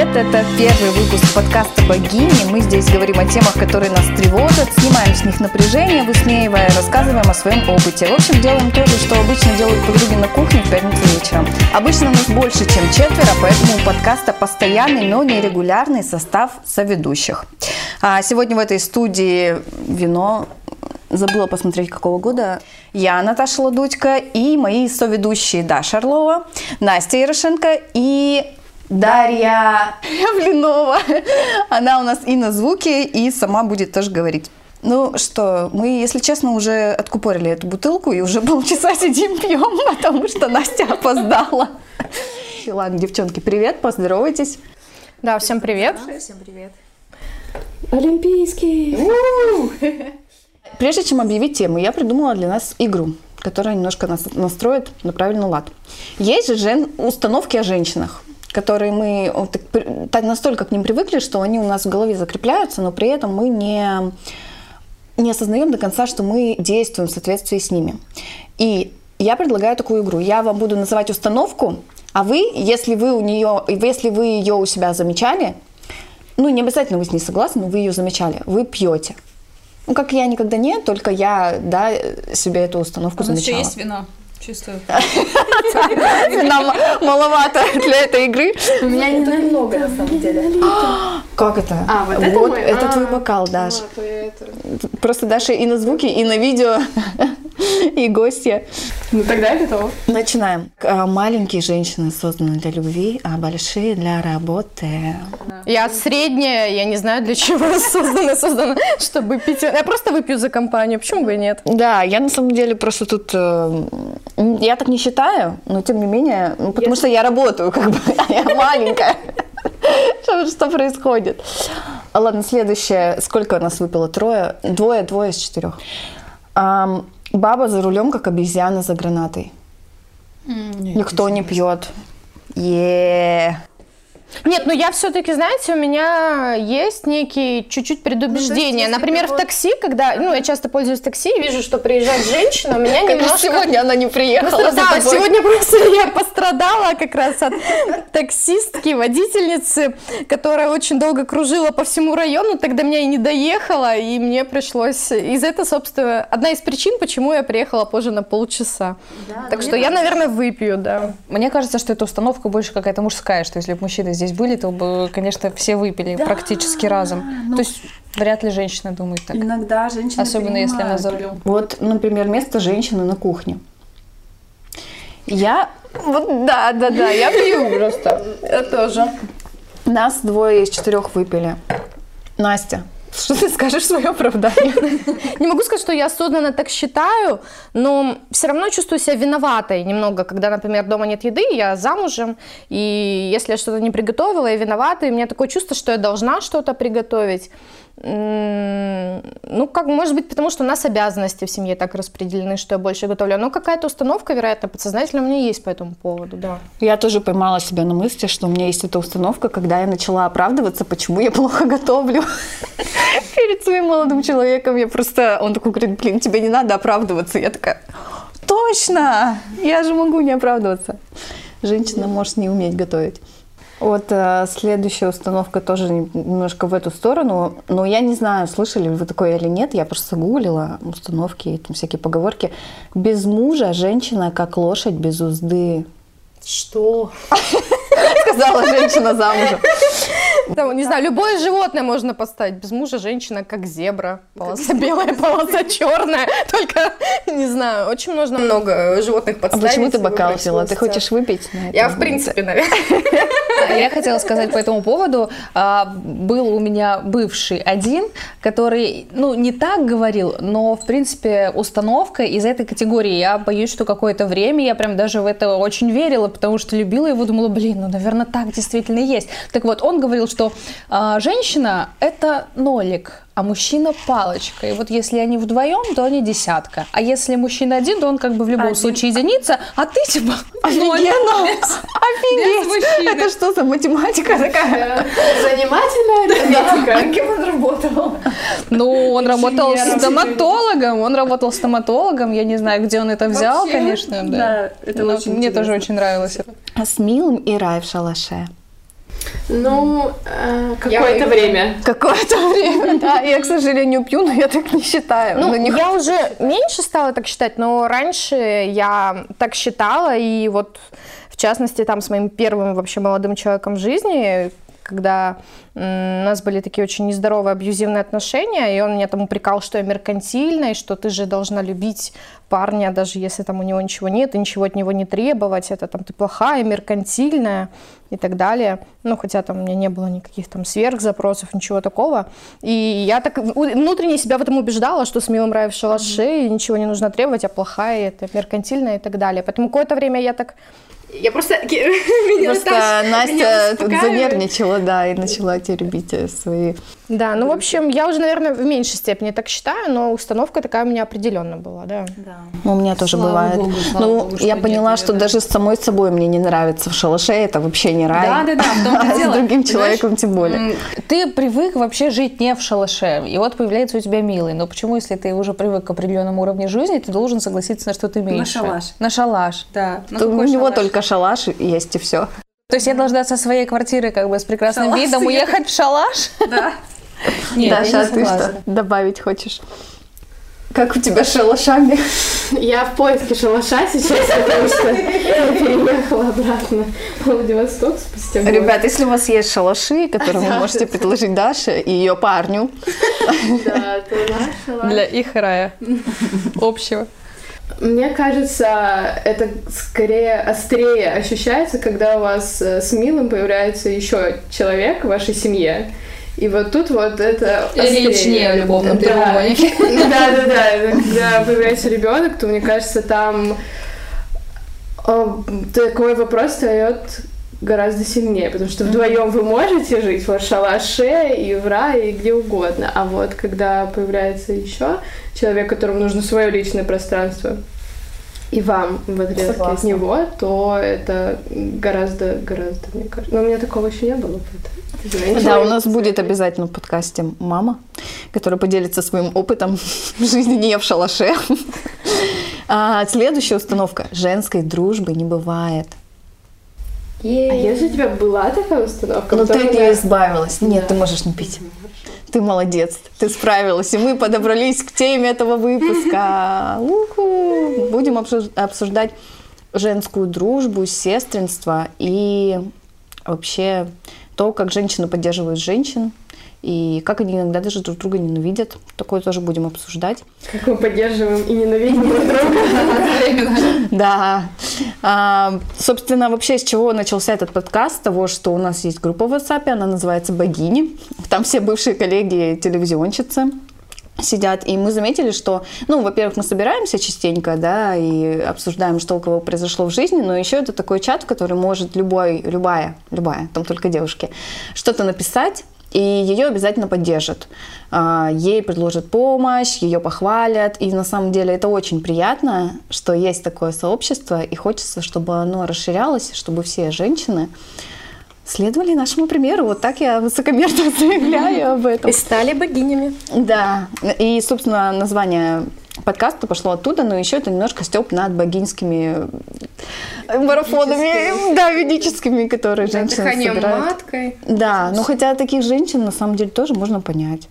привет! Это первый выпуск подкаста «Богини». Мы здесь говорим о темах, которые нас тревожат, снимаем с них напряжение, высмеивая, рассказываем о своем опыте. В общем, делаем то же, что обычно делают подруги на кухне в пятницу вечером. Обычно нас больше, чем четверо, поэтому у подкаста постоянный, но нерегулярный состав соведущих. А сегодня в этой студии вино забыла посмотреть, какого года. Я, Наташа Ладудько, и мои соведущие Даша Орлова, Настя Ярошенко и Дарья Блинова. Она у нас и на звуке, и сама будет тоже говорить. Ну что, мы, если честно, уже откупорили эту бутылку и уже полчаса сидим пьем, потому что Настя опоздала. Ладно, девчонки, привет, поздоровайтесь. Да, всем привет. Всем привет. Олимпийский. Прежде чем объявить тему, я придумала для нас игру, которая немножко нас настроит на правильный лад. Есть же жен... установки о женщинах которые мы вот, так, настолько к ним привыкли, что они у нас в голове закрепляются, но при этом мы не, не осознаем до конца, что мы действуем в соответствии с ними. И я предлагаю такую игру. Я вам буду называть установку, а вы, если вы у нее, если вы ее у себя замечали, ну не обязательно вы с ней согласны, но вы ее замечали, вы пьете. Ну, как я никогда нет, только я, да, себе эту установку а замечала. У нас еще есть вино. Чувствую. Нам маловато для этой игры. У меня не намного, на самом деле. Как это? А, вот это мой? Это А, твой бокал, Даш. Вот, это. Просто Даша и на звуке, и на видео, и гостья. Ну тогда я готова. Начинаем. А, Маленькие женщины созданы для любви, а большие для работы. Я средняя, я не знаю, для чего создана, создана, чтобы пить. Я просто выпью за компанию, почему бы и нет? Да, я на самом деле просто тут... э, Я так не считаю, но тем не менее, ну, потому что я работаю, как бы, а я маленькая. Что, что происходит? А, Ладно, следующее. Сколько у нас выпило? Трое? Двое, двое из четырех. Баба за рулем, как обезьяна за гранатой. Никто не пьет. Е. Нет, ну я все-таки, знаете, у меня есть некие чуть-чуть предубеждения. если Например, в такси, когда, ну, я часто пользуюсь такси и вижу, что приезжает женщина, у меня немножко... сегодня она не приехала. за Да, сегодня просто я пострадала как раз от таксистки, водительницы, которая очень долго кружила по всему району, тогда меня и не доехала, и мне пришлось... Из этого, собственно, одна из причин, почему я приехала позже на полчаса. Так что я, наверное, выпью, да. Мне кажется, что эта установка больше какая-то мужская, что если бы мужчины здесь были, то бы, конечно, все выпили практически разом. ну- То есть вряд ли женщина думает так. Иногда женщины Особенно если она за рулем. Вот, например, место женщины на кухне. Я, вот да, да, да, я пью просто. Я тоже. Нас двое из четырех выпили. Настя, что ты скажешь свое оправдание? Не могу сказать, что я осознанно так считаю, но все равно чувствую себя виноватой немного, когда, например, дома нет еды, я замужем, и если я что-то не приготовила, я виновата, и у меня такое чувство, что я должна что-то приготовить. Ну, как, может быть, потому что у нас обязанности в семье так распределены, что я больше готовлю. Но какая-то установка, вероятно, подсознательно у меня есть по этому поводу, да. Я тоже поймала себя на мысли, что у меня есть эта установка, когда я начала оправдываться, почему я плохо готовлю. Перед своим молодым человеком я просто... Он такой говорит, блин, тебе не надо оправдываться. Я такая, точно, я же могу не оправдываться. Женщина может не уметь готовить. Вот э, следующая установка тоже немножко в эту сторону. Но я не знаю, слышали ли вы такое или нет. Я просто гуглила установки и там всякие поговорки. Без мужа женщина как лошадь без узды. Что? Сказала женщина замужем. Там, не знаю, любое животное можно поставить. Без мужа женщина как зебра. Полоса белая, полоса черная. Только, не знаю, очень нужно много животных А подставить. почему ты бокал пила? Ты хочешь выпить? Я, в принципе, наверное. А Я хотела сказать по этому поводу. а, Был у меня бывший один, который, ну, не так говорил, но, в принципе, установка из этой категории. Я боюсь, что какое-то время я прям даже в это очень верила, потому что любила его, думала, блин, ну, наверное, так действительно есть. Так вот, он говорил, что а, женщина – это нолик, а мужчина палочка. И вот если они вдвоем, то они десятка. А если мужчина один, то он как бы в любом Один. случае единица, а ты типа Офигенно! без Офигеть! мужчины. Это что за математика такая? Занимательная арифметика. А кем он работал? Ну, он работал Инженером. стоматологом, он работал стоматологом, я не знаю, где он это взял, Вообще, конечно, да. да, это очень Мне тоже очень нравилось. А с милым и рай в шалаше. Ну, э, какое-то время. Какое-то время, да. Я, к сожалению, пью, но я так не считаю. Ну, не я уже меньше стала так считать, но раньше я так считала, и вот в частности там с моим первым вообще молодым человеком в жизни, когда у нас были такие очень нездоровые абьюзивные отношения, и он меня там упрекал, что я меркантильная, и что ты же должна любить парня, даже если там у него ничего нет, и ничего от него не требовать, это там ты плохая, меркантильная и так далее. Ну, хотя там у меня не было никаких там сверхзапросов, ничего такого. И я так внутренне себя в этом убеждала, что с милым рай в шалаше, и ничего не нужно требовать, а плохая, это меркантильная и так далее. Поэтому какое-то время я так Я просто... Меня Просто Наташа- меня Настя тут успокаивает. занервничала, да, и начала теребить э, свои... Да, ну, в общем, я уже, наверное, в меньшей степени так считаю, но установка такая у меня определенно была, да. Ну, у меня тоже Слава бывает. богу, слава ну, богу, я поняла, что да. даже с самой собой мне не нравится в шалаше, это вообще не рай. Да, да, да, в том-то А дело. с другим Ты человеком тем более. Ты привык вообще жить не в шалаше, и вот появляется у тебя милый. Но почему, если ты уже привык к определенному уровню жизни, ты должен согласиться на что-то меньше? шалаш. На шалаш. Да. То у него шалаш? только шалаш есть и все. То есть я должна со своей квартиры как бы с прекрасным Шалаш видом уехать в шалаш? Да. Нет, Даша, я а ты что добавить хочешь? Как у тебя с шалашами? Я в поиске шалаша сейчас, потому что я переехала обратно в Владивосток спустя год. Ребят, если у вас есть шалаши, которые вы можете предложить Даше и ее парню, Да, то наш шалаш. Для их рая общего. Мне кажется, это скорее острее ощущается, когда у вас э, с милым появляется еще человек в вашей семье. И вот тут вот это не о любовном треугольнике. Да, да, да. Это Когда появляется ребенок, то мне кажется, там о, такой вопрос встает гораздо сильнее, потому что вдвоем вы можете жить в шалаше и в рае, и где угодно. А вот когда появляется еще человек, которому нужно свое личное пространство, и вам в отрезке от него, то это гораздо, гораздо, мне кажется. Но у меня такого еще не было. поэтому, Да, у нас будет обязательно в подкасте мама, которая поделится своим опытом жизни не в шалаше. А следующая установка. Женской дружбы не бывает. А если у тебя была такая установка? Но Ну, ты от нее избавилась. Нет, ты можешь не пить. Ты молодец, ты справилась. И мы подобрались к теме этого выпуска. Уху. Будем обсуж- обсуждать женскую дружбу, сестринство и вообще то, как женщины поддерживают женщин, и как они иногда даже друг друга ненавидят. Такое тоже будем обсуждать. Как мы поддерживаем и ненавидим друг друга. Да. А, собственно, вообще с чего начался этот подкаст? Того, что у нас есть группа в WhatsApp, она называется «Богини». Там все бывшие коллеги телевизионщицы сидят, и мы заметили, что, ну, во-первых, мы собираемся частенько, да, и обсуждаем, что у кого произошло в жизни, но еще это такой чат, в который может любой, любая, любая, там только девушки, что-то написать, и ее обязательно поддержат. А, Ей предложат помощь, ее похвалят. И на самом деле это очень приятно, что есть такое сообщество, и хочется, чтобы оно расширялось, чтобы все женщины следовали нашему примеру. Вот так я высокомерно заявляю об этом. И стали богинями. Да, и, собственно, название подкаста пошло оттуда, но еще это немножко степ над богинскими марафонами, да, ведическими, которые женщины собирают. маткой. Да, но хотя таких женщин на самом деле тоже можно понять.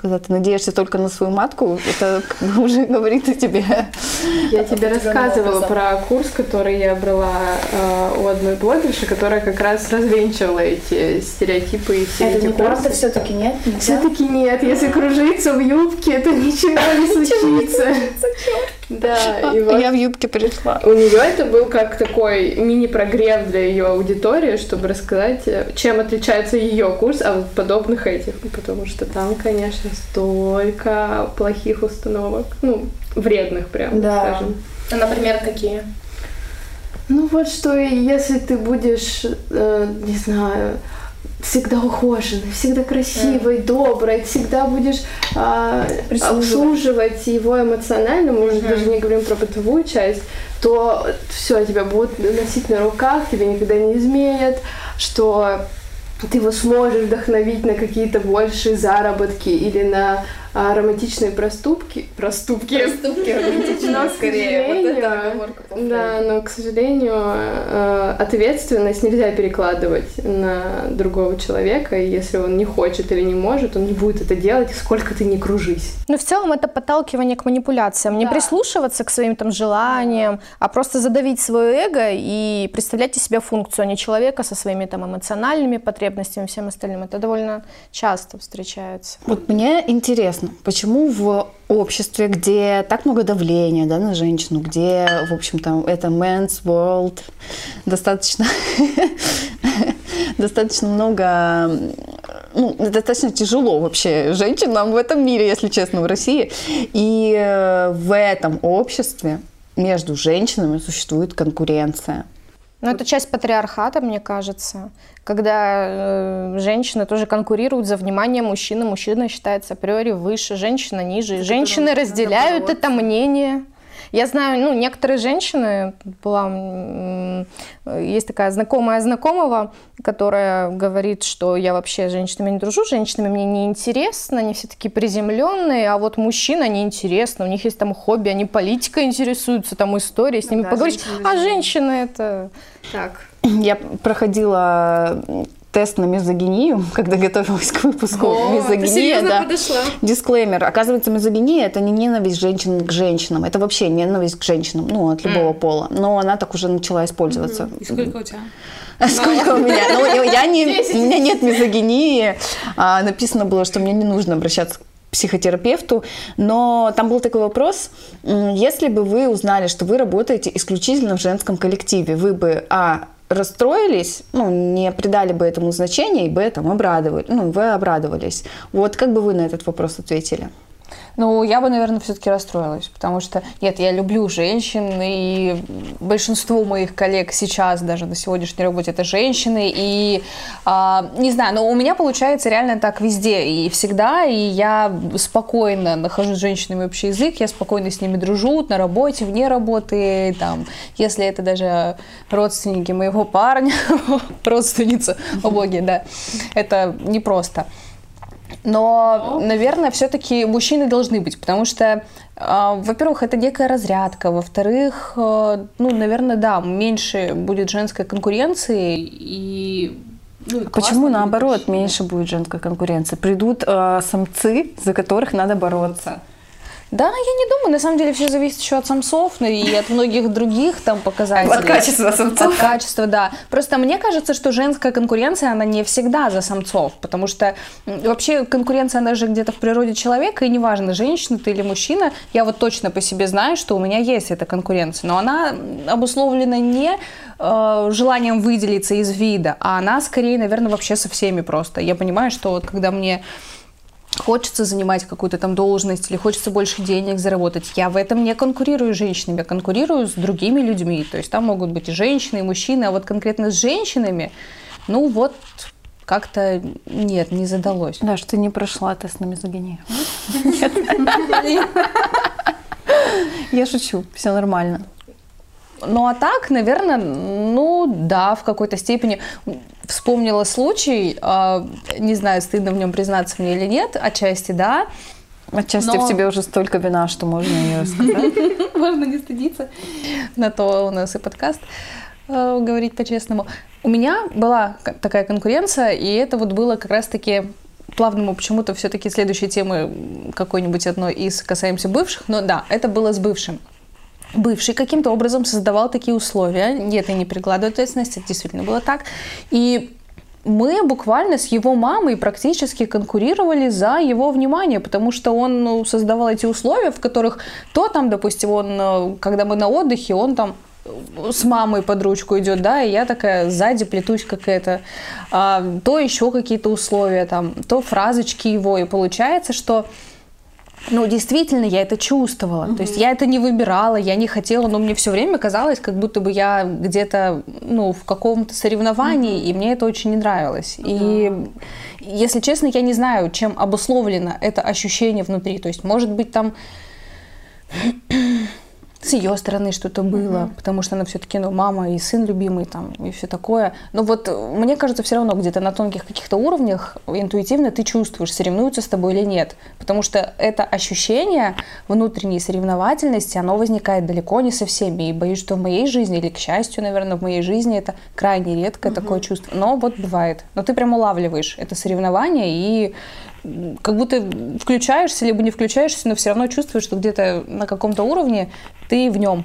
Когда ты надеешься только на свою матку, это уже говорит о тебе. Я тебе рассказывала про курс, который я брала э, у одной блогерши, которая как раз развенчивала эти стереотипы и все Это эти неправда курсы. все-таки нет? Нельзя? Все-таки нет, если кружиться в юбке, то ничего не случится. Да, и вот Я в юбке пришла. у нее это был как такой мини-прогрев для ее аудитории, чтобы рассказать, э, чем отличается ее курс от подобных этих. Потому что там, конечно, столько плохих установок. Ну, вредных прям, Да. скажем. А, например, какие? Ну вот что, если ты будешь, э, не знаю, всегда ухоженной, всегда красивой, доброй, всегда будешь а, обслуживать его эмоционально, мы уже даже не говорим про бытовую часть, то все, тебя будут носить на руках, тебя никогда не изменят, что ты его сможешь вдохновить на какие-то большие заработки или на а романтичные проступки, проступки, Проступки романтичные, скорее. Вот это Да, но, к сожалению, э, ответственность нельзя перекладывать на другого человека, и если он не хочет или не может, он не будет это делать, сколько ты не кружись. Ну, в целом, это подталкивание к манипуляциям. Не прислушиваться к своим там желаниям, а просто задавить свое эго и представлять из себя функцию, а не человека со своими там эмоциональными потребностями и всем остальным. Это довольно часто встречается. Вот мне интересно, почему в обществе, где так много давления да, на женщину, где, в общем-то, это men's world, достаточно, достаточно много, ну, достаточно тяжело вообще женщинам в этом мире, если честно, в России. И э, в этом обществе между женщинами существует конкуренция. Ну, это часть патриархата, мне кажется, когда э, женщины тоже конкурируют за внимание мужчины. Мужчина считается априори выше, женщина ниже. И женщины разделяют это мнение. Я знаю, ну, некоторые женщины, была, есть такая знакомая знакомого, которая говорит, что я вообще с женщинами не дружу, с женщинами мне не интересно, они все такие приземленные, а вот мужчина неинтересно, у них есть там хобби, они политикой интересуются, там история, с ними да, поговорить, женщины а женщины это... Так. Я проходила тест на мизогинию, когда готовилась к выпуску. О, Мизогиния, да. подошла. Дисклеймер. Оказывается, мизогиния это не ненависть женщин к женщинам. Это вообще ненависть к женщинам, ну, от любого пола. Но она так уже начала использоваться. И сколько у тебя? Сколько у меня? Ну, я не, у меня нет мизогинии. А, написано было, что мне не нужно обращаться психотерапевту, но там был такой вопрос, если бы вы узнали, что вы работаете исключительно в женском коллективе, вы бы, а, расстроились, ну, не придали бы этому значения, и бы там обрадовали, ну, вы обрадовались. Вот как бы вы на этот вопрос ответили? Ну, я бы, наверное, все-таки расстроилась, потому что, нет, я люблю женщин, и большинство моих коллег сейчас, даже на сегодняшней работе, это женщины, и, а, не знаю, но у меня получается реально так везде и всегда, и я спокойно нахожу с женщинами общий язык, я спокойно с ними дружу на работе, вне работы, там, если это даже родственники моего парня, родственница, о боге, да, это непросто. Но, наверное, все-таки мужчины должны быть, потому что, э, во-первых, это некая разрядка, во-вторых, э, ну, наверное, да, меньше будет женской конкуренции и ну, Почему наоборот меньше будет женской конкуренции? Придут э, самцы, за которых надо бороться. Да, я не думаю, на самом деле все зависит еще от самцов ну, и от многих других там показателей. От качества самцов. От качества, да. Просто мне кажется, что женская конкуренция, она не всегда за самцов, потому что вообще конкуренция, она же где-то в природе человека, и неважно, женщина ты или мужчина, я вот точно по себе знаю, что у меня есть эта конкуренция, но она обусловлена не э, желанием выделиться из вида, а она скорее, наверное, вообще со всеми просто. Я понимаю, что вот когда мне хочется занимать какую-то там должность или хочется больше денег заработать, я в этом не конкурирую с женщинами, я конкурирую с другими людьми. То есть там могут быть и женщины, и мужчины, а вот конкретно с женщинами, ну вот как-то нет, не задалось. Да, что ты не прошла тест на мизогинию. Я шучу, все нормально. Ну а так, наверное, ну да, в какой-то степени вспомнила случай, а, не знаю, стыдно в нем признаться мне или нет, отчасти да. Отчасти Но- в тебе уже столько вина, что можно ее сказать. Можно не стыдиться. На то у нас и подкаст, э, говорить по-честному. У меня была такая конкуренция, и это вот было как раз-таки плавно мы почему-то все-таки следующей темы какой-нибудь одной из касаемся бывших, но да, это было с бывшим. Бывший каким-то образом создавал такие условия. Нет, я не прикладываю ответственности, это действительно было так. И мы буквально с его мамой практически конкурировали за его внимание, потому что он ну, создавал эти условия, в которых то там, допустим, он, э, когда мы на отдыхе, он там э, с мамой под ручку идет, да, и я такая сзади плетусь какая-то, а, то еще какие-то условия там, то фразочки его, и получается, что ну, действительно, я это чувствовала. То есть я это не выбирала, я не хотела, но мне все время казалось, как будто бы я где-то, ну, в каком-то соревновании, и мне это очень не нравилось. И, если честно, я не знаю, чем обусловлено это ощущение внутри. То есть, может быть, там с ее стороны что-то было, mm-hmm. потому что она все-таки ну, мама и сын любимый там и все такое. Но вот мне кажется, все равно где-то на тонких каких-то уровнях интуитивно ты чувствуешь, соревнуются с тобой или нет. Потому что это ощущение внутренней соревновательности, оно возникает далеко не со всеми. И боюсь, что в моей жизни, или к счастью, наверное, в моей жизни это крайне редкое mm-hmm. такое чувство. Но вот бывает. Но ты прям улавливаешь это соревнование и как будто включаешься, либо не включаешься, но все равно чувствуешь, что где-то на каком-то уровне ты в нем.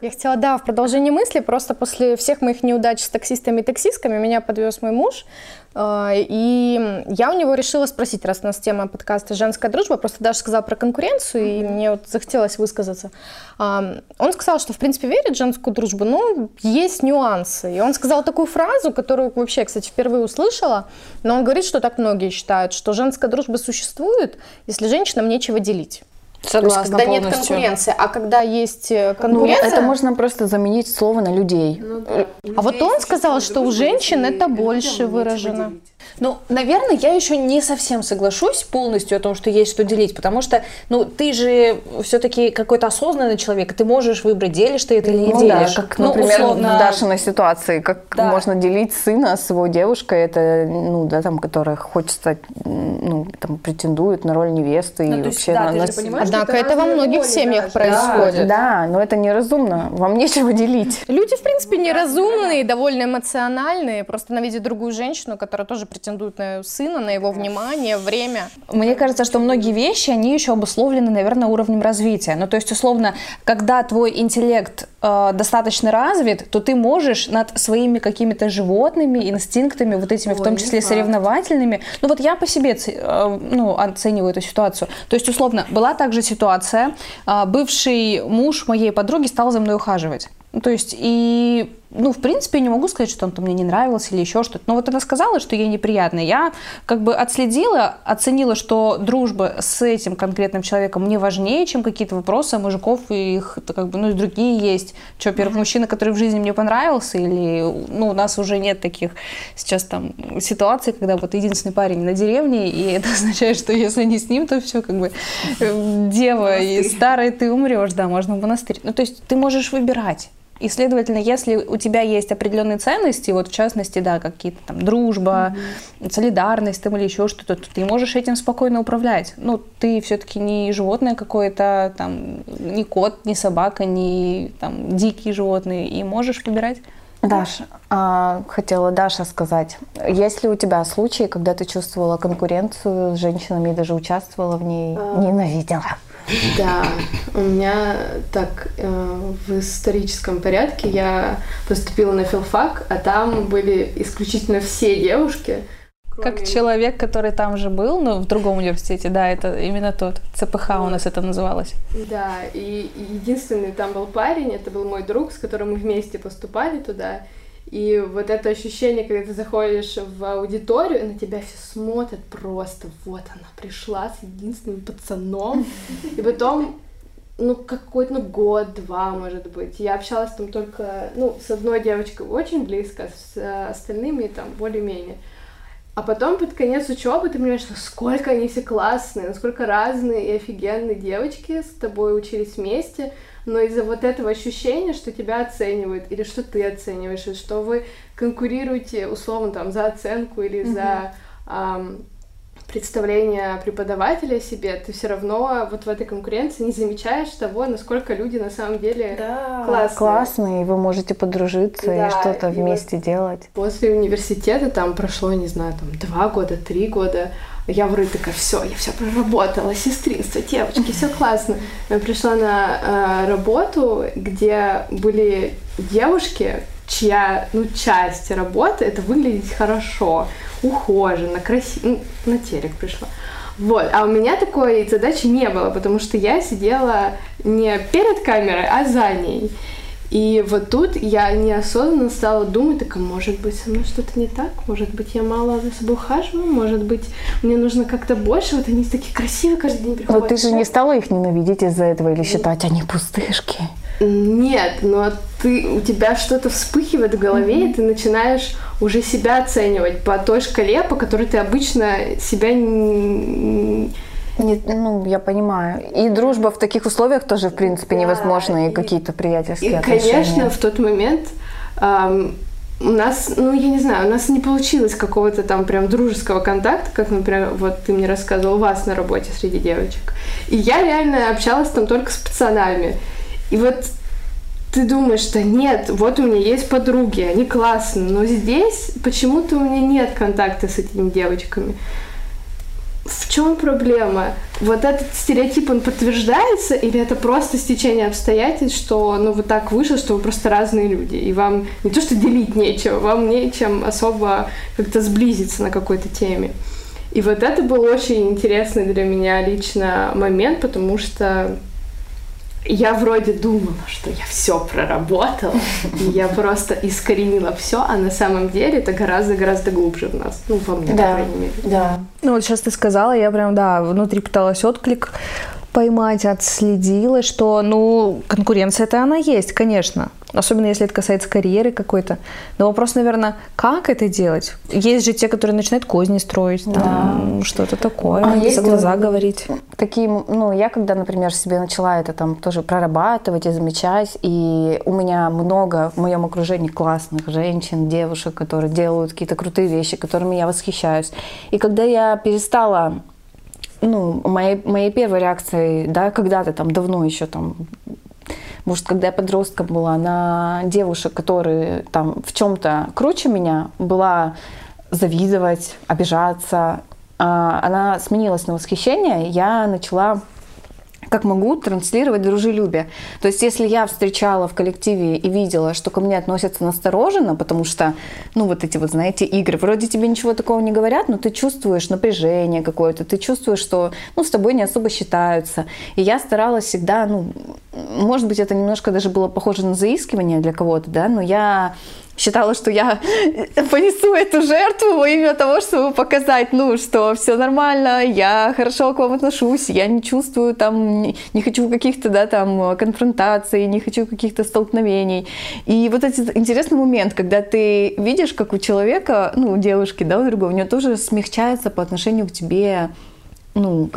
Я хотела, да, в продолжении мысли, просто после всех моих неудач с таксистами и таксистками меня подвез мой муж, э, и я у него решила спросить, раз у нас тема подкаста «Женская дружба», просто даже сказала про конкуренцию, и мне вот захотелось высказаться. Он сказал, что, в принципе, верит в женскую дружбу, но есть нюансы. И он сказал такую фразу, которую вообще, кстати, впервые услышала, но он говорит, что так многие считают, что женская дружба существует, если женщинам нечего делить. Согласна То есть, когда полностью. нет конкуренции, а когда есть э, конкуренция... Ну, это можно просто заменить слово на людей. Ну, да. А вот он сказал, что у женщин это больше выражено. Ну, наверное, я еще не совсем соглашусь полностью о том, что есть что делить, потому что, ну, ты же все-таки какой-то осознанный человек, ты можешь выбрать, делишь ты это или не Ну да, делишь. как, Ну, например, условно, в Дашиной ситуации, как Да. можно делить сына с его девушкой, это, ну, да, там, которая хочет стать, ну, там, претендует на роль невесты Ну, и есть, вообще да, на, на понимаешь, Однако это во многих семьях происходит. Да, но это неразумно, вам нечего делить. Люди, в принципе, неразумные, довольно эмоциональные, просто она видит другую женщину, которая тоже претендует на сына, на его внимание, время. Мне кажется, что многие вещи, они еще обусловлены, наверное, уровнем развития. Ну, то есть, условно, когда твой интеллект э, достаточно развит, то ты можешь над своими какими-то животными, инстинктами, вот этими, в том числе соревновательными. Ну, вот я по себе э, ну, оцениваю эту ситуацию. То есть, условно, была также ситуация, э, бывший муж моей подруги стал за мной ухаживать. Ну, то есть, и, ну, в принципе, не могу сказать, что он там мне не нравился или еще что-то. Но вот она сказала, что ей неприятно. Я как бы отследила, оценила, что дружба с этим конкретным человеком мне важнее, чем какие-то вопросы мужиков, и их как бы, ну, и другие есть. Что, первый мужчина, который в жизни мне понравился, или, ну, у нас уже нет таких сейчас там ситуаций, когда вот единственный парень на деревне, и это означает, что если не с ним, то все как бы э, дева и старый ты умрешь, да, можно в монастырь. Ну, то есть ты можешь выбирать. И, следовательно, если у тебя есть определенные ценности, вот в частности, да, какие-то там дружба, солидарность там или еще что-то, то ты можешь этим спокойно управлять. Ну, ты все-таки не животное какое-то, там, не кот, не собака, не там дикие животные, и можешь выбирать. Даша, а, хотела Даша сказать, есть ли у тебя случаи, когда ты чувствовала конкуренцию с женщинами и даже участвовала в ней, ненавидела? Да, у меня так э, в историческом порядке я поступила на филфак, а там были исключительно все девушки. Как кроме- человек, который там же был, но в другом университете, да, это именно тот. ЦПХ у нас это называлось. Да, и и единственный там был парень, это был мой друг, с которым мы вместе поступали туда. И вот это ощущение, когда ты заходишь в аудиторию, и на тебя все смотрят просто, вот она пришла с единственным пацаном. И потом, ну, какой-то ну, год-два, может быть. Я общалась там только, ну, с одной девочкой очень близко, с э, остальными там более-менее. А потом под конец учебы ты понимаешь, насколько они все классные, насколько разные и офигенные девочки с тобой учились вместе, но из-за вот этого ощущения, что тебя оценивают, или что ты оцениваешь, что вы конкурируете условно там за оценку или за ам, представление преподавателя о себе, ты все равно вот в этой конкуренции не замечаешь того, насколько люди на самом деле классные. Классно, и вы можете подружиться Да, и что-то и вместе делать. После университета там прошло, не знаю, там два года, три года. Я вроде такая, все, я все проработала, сестринство, девочки, все классно. Я пришла на э, работу, где были девушки, чья, ну, часть работы это выглядеть хорошо, ухоженно, красиво, ну, на телек пришла. Вот, а у меня такой задачи не было, потому что я сидела не перед камерой, а за ней. И вот тут я неосознанно стала думать, так, а может быть, со мной что-то не так? Может быть, я мало за собой ухаживаю? Может быть, мне нужно как-то больше? Вот они такие красивые каждый день Но приходят. ты же не стала их ненавидеть из-за этого или считать, они пустышки. Нет, но ты, у тебя что-то вспыхивает в голове, и ты начинаешь уже себя оценивать по той шкале, по которой ты обычно себя не, Не ну, я понимаю. И дружба в таких условиях тоже, в принципе, невозможна, и, и- какие-то И, приятельские конечно, отношения. в тот момент ам, у нас, ну, я не знаю, у нас не получилось какого-то там прям дружеского контакта, как, например, вот ты мне рассказывал, у вас на работе среди девочек. И я реально общалась там только с пацанами. И вот ты думаешь, да нет, вот у меня есть подруги, они классные, но здесь почему-то у меня нет контакта с этими девочками. В чем проблема? Вот этот стереотип, он подтверждается, или это просто стечение обстоятельств, что ну вот так вышло, что вы просто разные люди, и вам не то что делить нечего, вам нечем особо как-то сблизиться на какой-то теме. И вот это был очень интересный для меня лично момент, потому что я вроде думала, что я все проработала, и я просто искоренила все, а на самом деле это гораздо-гораздо глубже в нас. Ну, во мне, по Да, крайней мере. да. Ну вот сейчас ты сказала, я прям, да, внутри пыталась отклик поймать, отследила, что, ну, конкуренция это она есть, конечно. Особенно если это касается карьеры какой-то. Но вопрос, наверное, как это делать? Есть же те, которые начинают козни строить, там, что-то такое, А есть за глаза вот- говорить. Такие, ну, я когда, например, себе начала это там тоже прорабатывать и замечать, и у меня много в моем окружении классных женщин, девушек, которые делают какие-то крутые вещи, которыми я восхищаюсь. И когда я перестала ну, моей, моей первой реакцией, да, когда-то там давно еще там, может, когда я подростком была, на девушек, которые там в чем-то круче меня, была завидовать, обижаться. А Она сменилась на восхищение, я начала как могу транслировать дружелюбие. То есть, если я встречала в коллективе и видела, что ко мне относятся настороженно, потому что, ну, вот эти вот, знаете, игры, вроде тебе ничего такого не говорят, но ты чувствуешь напряжение какое-то, ты чувствуешь, что, ну, с тобой не особо считаются. И я старалась всегда, ну, может быть, это немножко даже было похоже на заискивание для кого-то, да, но я считала, что я понесу эту жертву во имя того, чтобы показать, ну, что все нормально, я хорошо к вам отношусь, я не чувствую там, не, хочу каких-то, да, там, конфронтаций, не хочу каких-то столкновений. И вот этот интересный момент, когда ты видишь, как у человека, ну, у девушки, да, у другого, у нее тоже смягчается по отношению к тебе ну,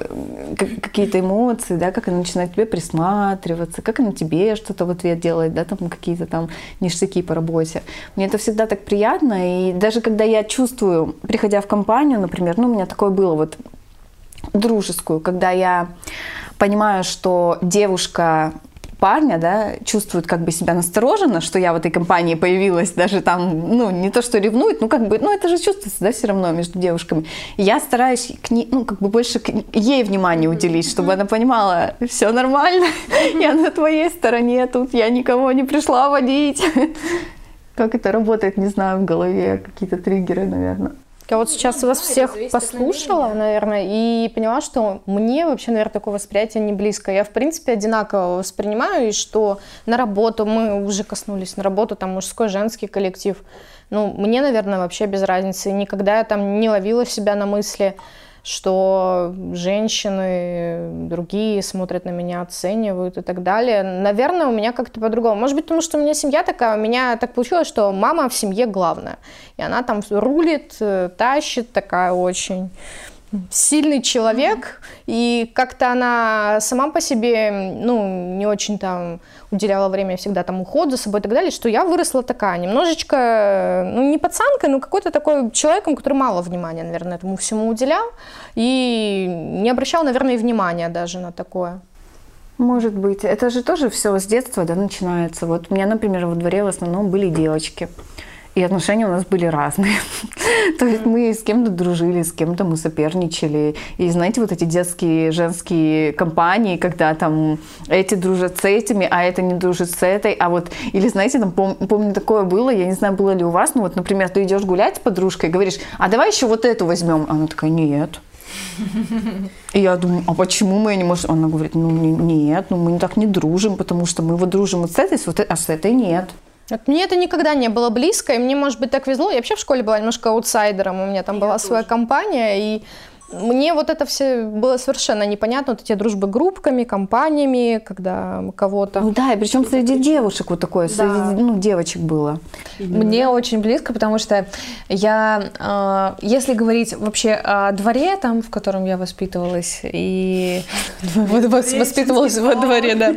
какие-то эмоции, да, как она начинает тебе присматриваться, как она тебе что-то в ответ делает, да, там какие-то там ништяки по работе. Мне это всегда так приятно, и даже когда я чувствую, приходя в компанию, например, ну, у меня такое было вот дружескую, когда я понимаю, что девушка парня, да, чувствует как бы себя настороженно, что я в этой компании появилась, даже там, ну, не то, что ревнует, ну, как бы, ну, это же чувствуется, да, все равно между девушками. И я стараюсь к ней, ну, как бы больше к ей внимание уделить, чтобы она понимала, все нормально, я на твоей стороне, тут я никого не пришла водить. Как это работает, не знаю, в голове, какие-то триггеры, наверное. Я вот сейчас вас всех послушала, наверное, и поняла, что мне вообще, наверное, такое восприятие не близко. Я, в принципе, одинаково воспринимаю, и что на работу, мы уже коснулись, на работу там мужской, женский коллектив. Ну, мне, наверное, вообще без разницы. Никогда я там не ловила себя на мысли, что женщины другие смотрят на меня, оценивают и так далее. Наверное, у меня как-то по-другому. Может быть, потому что у меня семья такая, у меня так получилось, что мама в семье главная. И она там рулит, э, тащит, такая очень сильный человек, и как-то она сама по себе, ну, не очень там уделяла время всегда там уход за собой и так далее, что я выросла такая, немножечко, ну, не пацанкой, но какой-то такой человеком, который мало внимания, наверное, этому всему уделял, и не обращал, наверное, и внимания даже на такое. Может быть. Это же тоже все с детства, да, начинается. Вот у меня, например, во дворе в основном были девочки. И отношения у нас были разные. То есть мы с кем-то дружили, с кем-то мы соперничали. И знаете, вот эти детские женские компании, когда там эти дружат с этими, а это не дружит с этой. А вот, или знаете, там пом- помню, такое было, я не знаю, было ли у вас, ну вот, например, ты идешь гулять с подружкой, говоришь, а давай еще вот эту возьмем. Она такая, нет. И я думаю, а почему мы не можем? Она говорит, ну не- нет, ну мы так не дружим, потому что мы вот дружим вот с этой, а с этой нет. Вот мне это никогда не было близко, и мне, может быть, так везло. Я вообще в школе была немножко аутсайдером, у меня там была своя компания, и мне вот это все было совершенно непонятно, вот эти дружбы группками, компаниями, когда кого-то... Ну да, и причем среди девушек вот такое, среди ну, девочек было. Мне очень близко, потому что я, э, если говорить вообще о дворе, там, в котором я воспитывалась, и воспитывалась во дворе, да,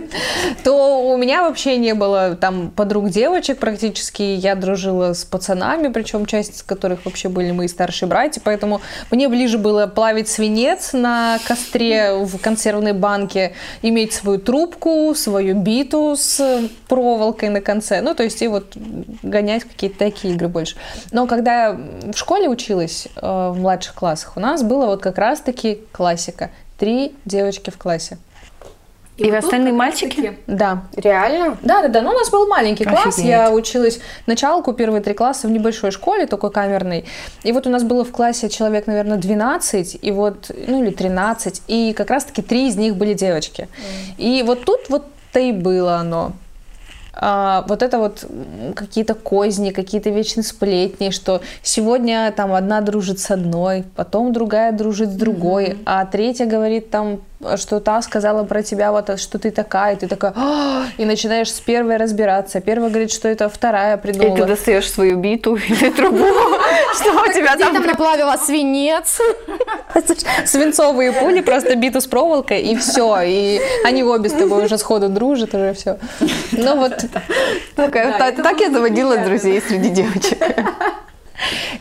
то у меня вообще не было там подруг девочек практически, я дружила с пацанами, причем часть из которых вообще были мои старшие братья, поэтому мне ближе было плавить свинец на костре в консервной банке, иметь свою трубку, свою биту с проволокой на конце, ну, то есть и вот гонять какие-то такие игры больше. Но когда я в школе училась, э, в младших классах, у нас было вот как раз-таки классика. Три девочки в классе. И, и вот остальные мальчики? Да. Реально? Да, да, да. Ну, у нас был маленький Офигеть. класс. Я училась началку, первые три класса в небольшой школе, только камерной. И вот у нас было в классе человек, наверное, 12, и вот, ну, или 13, и как раз-таки три из них были девочки. Mm. И вот тут вот-то и было оно а, вот это вот какие-то козни, какие-то вечные сплетни, что сегодня там одна дружит с одной, потом другая дружит с другой, mm-hmm. а третья говорит там что та сказала про тебя, вот, что ты такая, и ты такая, «А!» и начинаешь с первой разбираться. Первая говорит, что это вторая придумала. И ты достаешь свою биту или трубу, что у тебя там... там наплавила свинец. Свинцовые пули, просто биту с проволокой, и все. И они обе с тобой уже сходу дружат, уже все. Ну вот. Так я заводила друзей среди девочек.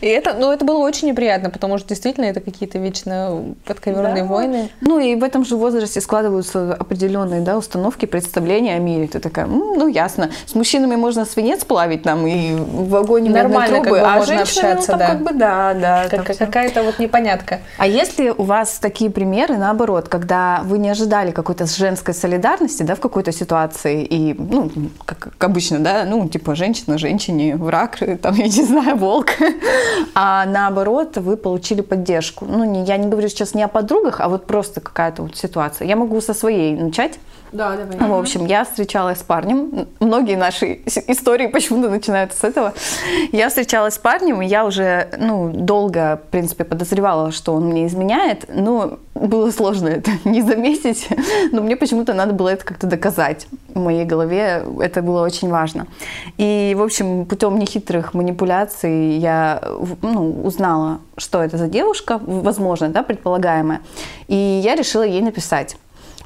И это, ну, это было очень неприятно, потому что действительно это какие-то вечно подковерные да. войны. Ну и в этом же возрасте складываются определенные да, установки, представления о мире. Ты такая, ну ясно, с мужчинами можно свинец плавить нам и в огонь Нормально трубы, как бы а можно общаться, ну, да. как бы да, да. Как, какая-то вот непонятка. А если у вас такие примеры, наоборот, когда вы не ожидали какой-то женской солидарности, да, в какой-то ситуации, и, ну, как, как обычно, да, ну, типа, женщина женщине, враг, там, я не знаю, волк, а наоборот вы получили поддержку. Ну, не, я не говорю сейчас не о подругах, а вот просто какая-то вот ситуация. Я могу со своей начать. Да, давай. В общем, я встречалась с парнем. Многие наши истории почему-то начинаются с этого. Я встречалась с парнем, и я уже ну, долго, в принципе, подозревала, что он мне изменяет. Но было сложно это не заметить. Но мне почему-то надо было это как-то доказать. В моей голове это было очень важно. И, в общем, путем нехитрых манипуляций я ну, узнала, что это за девушка, возможно, да, предполагаемая. И я решила ей написать.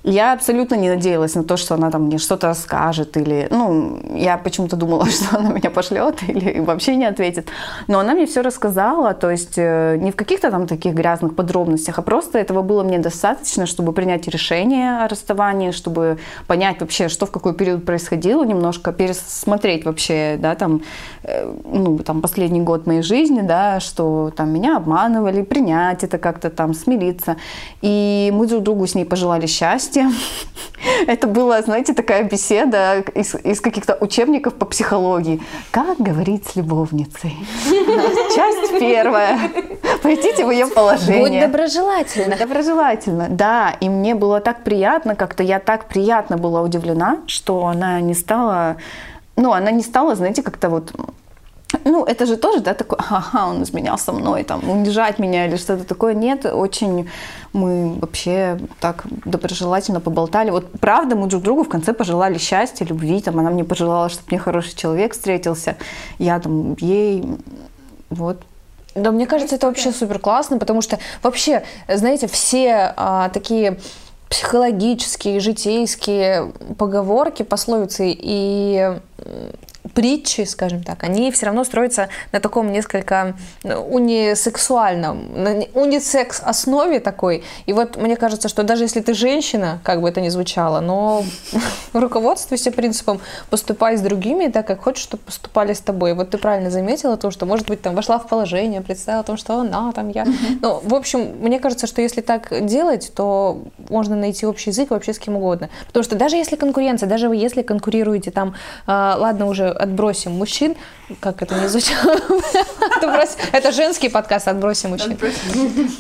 Я абсолютно не надеялась на то, что она там мне что-то скажет или, ну, я почему-то думала, что она меня пошлет или вообще не ответит. Но она мне все рассказала, то есть э, не в каких-то там таких грязных подробностях, а просто этого было мне достаточно, чтобы принять решение о расставании, чтобы понять вообще, что в какой период происходило, немножко пересмотреть вообще, да, там, э, ну, там последний год моей жизни, да, что там меня обманывали, принять это как-то там, смириться. И мы друг другу с ней пожелали счастья, счастья. Это была, знаете, такая беседа из, из каких-то учебников по психологии. Как говорить с любовницей? Часть первая. Пойдите в ее положение. Будь доброжелательна. Доброжелательно, да. И мне было так приятно, как-то я так приятно была удивлена, что она не стала ну, она не стала, знаете, как-то вот ну, это же тоже, да, такой, ага, он изменял со мной, там, унижать меня или что-то такое. Нет, очень мы вообще так доброжелательно поболтали. Вот правда, мы друг другу в конце пожелали счастья, любви, там, она мне пожелала, чтобы мне хороший человек встретился, я там ей, вот. Да, мне кажется, это вообще супер классно, потому что вообще, знаете, все а, такие психологические, житейские поговорки, пословицы и притчи, скажем так, они все равно строятся на таком несколько ну, унисексуальном, унисекс основе такой. И вот мне кажется, что даже если ты женщина, как бы это ни звучало, но руководствуйся принципом поступай с другими так, как хочешь, чтобы поступали с тобой. Вот ты правильно заметила то, что, может быть, там вошла в положение, представила о том, что она там, я. Ну, в общем, мне кажется, что если так делать, то можно найти общий язык вообще с кем угодно. Потому что даже если конкуренция, даже вы если конкурируете там, э, ладно, уже отбросим мужчин, как это не звучало, это женский подкаст, отбросим мужчин.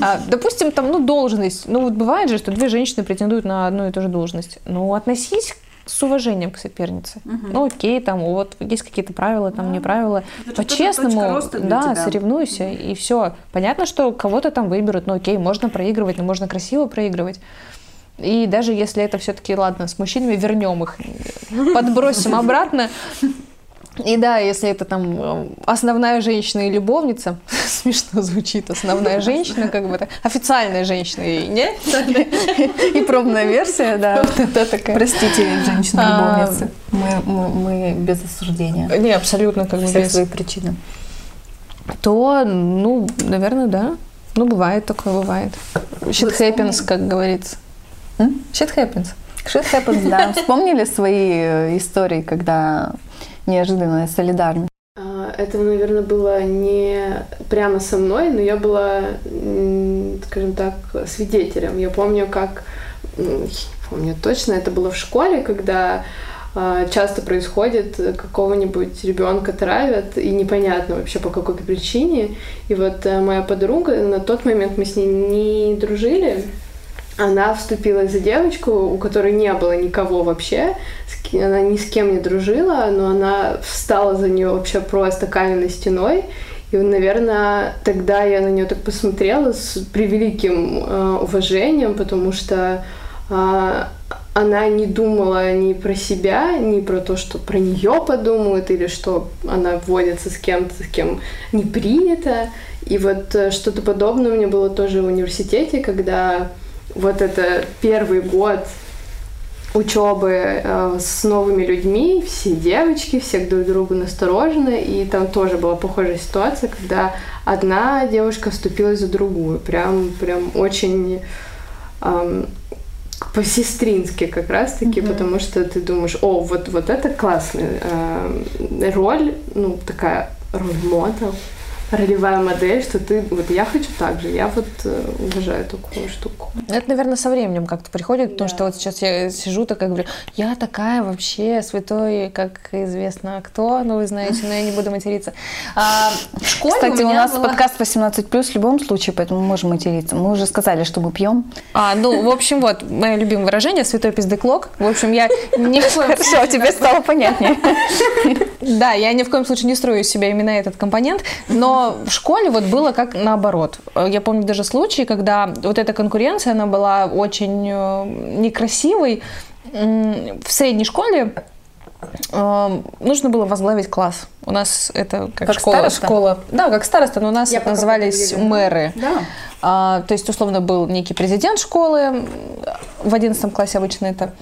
А, допустим, там, ну, должность, ну, вот бывает же, что две женщины претендуют на одну и ту же должность. Ну, относись с уважением к сопернице. Ну, окей, там вот есть какие-то правила, там не правила. По-честному, да, тебя. соревнуйся, и все. Понятно, что кого-то там выберут, ну окей, можно проигрывать, но можно красиво проигрывать. И даже если это все-таки, ладно, с мужчинами вернем их, подбросим обратно. И да, если это там э, основная женщина и любовница, смешно звучит, основная женщина, как бы так, официальная женщина, и не? И пробная версия, да. Простите, А, женщины-любовницы. Мы, без осуждения. Не, абсолютно как бы без- своих причин. То, ну, наверное, да. Ну, бывает такое, бывает. Shit happens, как говорится. Shit happens. Shit happens, да. Вспомнили свои э, истории, когда неожиданная солидарность? А, Это, наверное, было не прямо со мной, но я была, скажем так, свидетелем. Я помню, как, не помню точно, это было в школе, когда а, часто происходит, какого-нибудь ребенка травят, и непонятно вообще по какой причине. И вот э, моя подруга, на тот момент мы с ней не дружили, она вступила за девочку, у которой не было никого вообще, она ни с кем не дружила, но она встала за нее вообще просто каменной стеной. И, наверное, тогда я на нее так посмотрела с превеликим э, уважением, потому что а, она не думала ни про себя, ни про то, что про нее подумают, или что она водится с кем-то, с кем не принято. И вот э, что-то подобное у меня было тоже в университете, когда вот это первый год учебы э, с новыми людьми, все девочки, все друг другу насторожены, и там тоже была похожая ситуация, когда одна девушка вступилась за другую, прям, прям очень ам, по-сестрински как раз-таки, потому что ты думаешь, о, вот, вот это классная э, роль, ну, такая роль модел, ролевая модель, что ты, вот я хочу так же, я вот э, уважаю такую штуку. Это, наверное, со временем как-то приходит, потому что вот сейчас я сижу такая, говорю, я такая вообще святой, как известно кто, ну вы знаете, но я не буду материться. А, в школе Кстати, у, меня нас была- подкаст 18+, в любом случае, поэтому мы можем материться. Мы уже сказали, что мы пьем. А, ну, в общем, вот, мое любимое выражение, святой пиздеклок. В общем, я коем Хорошо, тебе стало понятнее. Да, я ни в коем случае не строю из себя именно этот компонент, но в школе вот было как наоборот. Я помню даже случаи, когда вот эта конкуренция, она была очень э, некрасивой. В средней школе э, нужно было возглавить класс. У нас это как, Как школа, староста? школа. Да, как староста, но у нас Я это назывались мэры. Да. А, то есть, условно, был некий президент школы, в 11 классе обычно это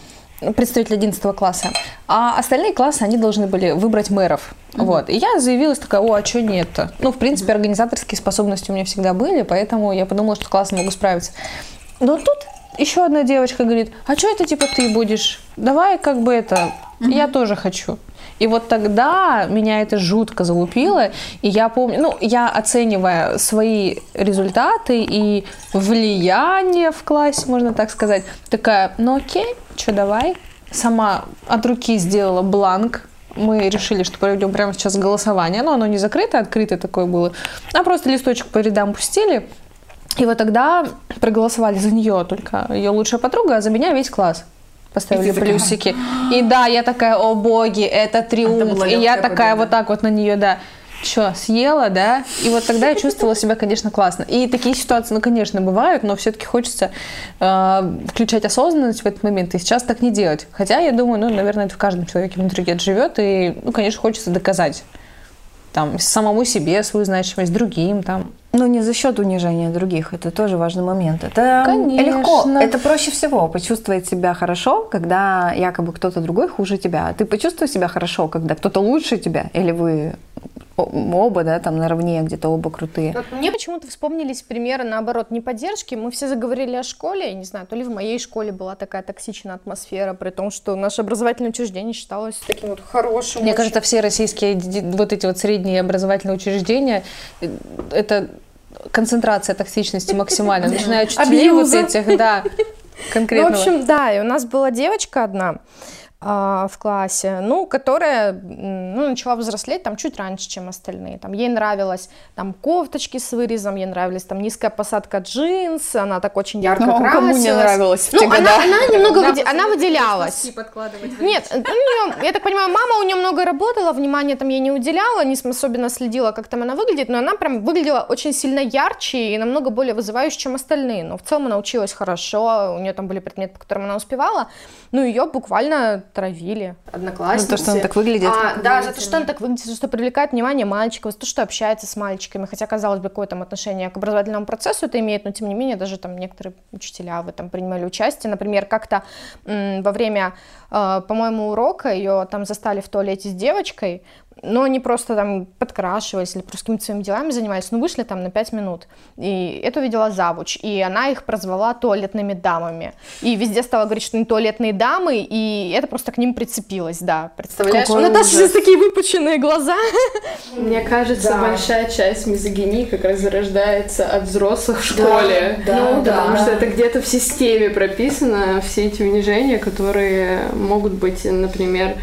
представитель 11 класса, а остальные классы, они должны были выбрать мэров. Вот. И я заявилась такая, о, а что нет-то? Ну, в принципе, организаторские способности у меня всегда были, поэтому я подумала, что классно могу справиться. Но тут еще одна девочка говорит, а что это типа ты будешь? Давай как бы это, я тоже хочу. И вот тогда меня это жутко залупило, и я помню, ну, я оценивая свои результаты и влияние в классе, можно так сказать, такая, ну окей, что давай. Сама от руки сделала бланк, мы решили, что проведем прямо сейчас голосование, но оно не закрытое, открытое такое было, а просто листочек по рядам пустили, и вот тогда проголосовали за нее только ее лучшая подруга, а за меня весь класс. Поставили плюсики. И да, я такая, о боги, это триумф. была И я такая победа. вот так вот на нее, да. Че, съела, да? И вот тогда я чувствовала себя, конечно, классно. И такие ситуации, ну, конечно, бывают, но все-таки хочется э, включать осознанность в этот момент и сейчас так не делать. Хотя я думаю, ну, наверное, это в каждом человеке внутри где-то живет, и, ну, конечно, хочется доказать там самому себе свою значимость, другим там. Ну, не за счет унижения других, это тоже важный момент. Это Конечно. легко, это проще всего почувствовать себя хорошо, когда якобы кто-то другой хуже тебя. Ты почувствуй себя хорошо, когда кто-то лучше тебя, или вы оба, да, там наравне, где-то оба крутые. Вот мне почему-то вспомнились примеры, наоборот, не поддержки. Мы все заговорили о школе, я не знаю, то ли в моей школе была такая токсичная атмосфера, при том, что наше образовательное учреждение считалось таким вот хорошим. Мне очень. кажется, все российские вот эти вот средние образовательные учреждения, э, это концентрация токсичности максимальная, начиная от учителей вот этих, да, Ну, в конкретно. общем, да, и у нас была девочка одна, в классе, ну, которая ну, начала взрослеть там чуть раньше, чем остальные. Там, ей нравилось там кофточки с вырезом, ей нравилась там низкая посадка джинс, она так очень ярко ну, красилась. кому не нравилось в ну, она, она немного выде... она выделялась. подкладывать. Нет, у неё, я так понимаю, мама у нее много работала, внимания там ей не уделяла, не особенно следила, как там она выглядит, но она прям выглядела очень сильно ярче и намного более вызывающе, чем остальные. Но в целом она училась хорошо, у нее там были предметы, по которым она успевала, ну ее буквально травили одноклассницы. Ну, то, что она так выглядит. А, да, за то, что она так выглядит, за то, что привлекает внимание мальчиков, за то, что общается с мальчиками, хотя, казалось бы, какое там отношение к образовательному процессу это имеет, но тем не менее даже там некоторые учителя в этом принимали участие. Например, как-то м, во время, э, по-моему, урока ее там застали в туалете с девочкой, но они просто там подкрашивались или просто какими-то своими делами занимались, ну, вышли там на 5 минут. И это увидела завуч, и она их прозвала туалетными дамами. И везде стала говорить, что они туалетные дамы, и это просто к ним прицепилось, да. Представляешь? Какой У Наташи сейчас такие выпученные глаза. Мне кажется, большая часть мизогинии как раз зарождается от взрослых в школе. да, ну, да. потому что это где-то в системе прописано, все эти унижения, которые могут быть, например,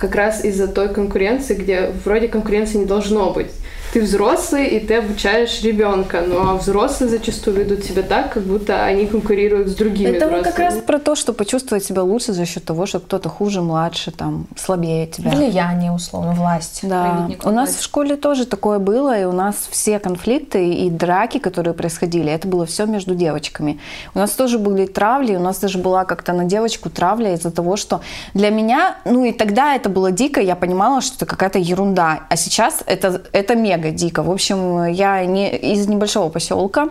как раз из-за той конкуренции, где вроде конкуренции не должно быть. Ты взрослый, и ты обучаешь ребенка, но взрослые зачастую ведут себя так, как будто они конкурируют с другими Это вот взрослыми. как раз про то, что почувствовать себя лучше за счет того, что кто-то хуже, младше, там, слабее тебя. Влияние, условно, власть. Да, у нас власти. в школе тоже такое было, и у нас все конфликты и драки, которые происходили, это было все между девочками. У нас тоже были травли, у нас даже была как-то на девочку травля из-за того, что для меня, ну и тогда это было дико, я понимала, что это какая-то ерунда, а сейчас это, это мега дико. В общем, я не, из небольшого поселка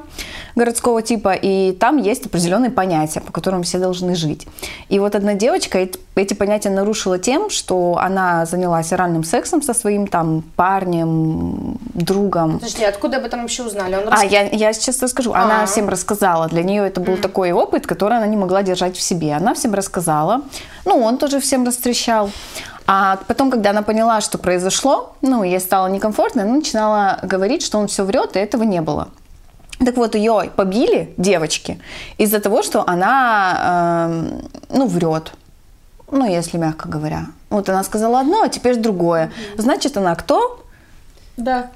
городского типа, и там есть определенные понятия, по которым все должны жить. И вот одна девочка эти, понятия нарушила тем, что она занялась оральным сексом со своим там парнем, другом. Подожди, откуда об этом вообще узнали? Он А, я, я сейчас расскажу. Она А. всем рассказала. Для нее это был такой опыт, который она не могла держать в себе. Она всем рассказала. Ну, он тоже всем растрещал. А потом, когда она поняла, что произошло, ну, ей стало некомфортно, она начинала говорить, что он все врет, и этого не было. Так вот, ее побили девочки из-за того, что она, эм, ну, врет. Ну, если мягко говоря. Вот она сказала одно, а теперь другое. Значит, она кто? Да.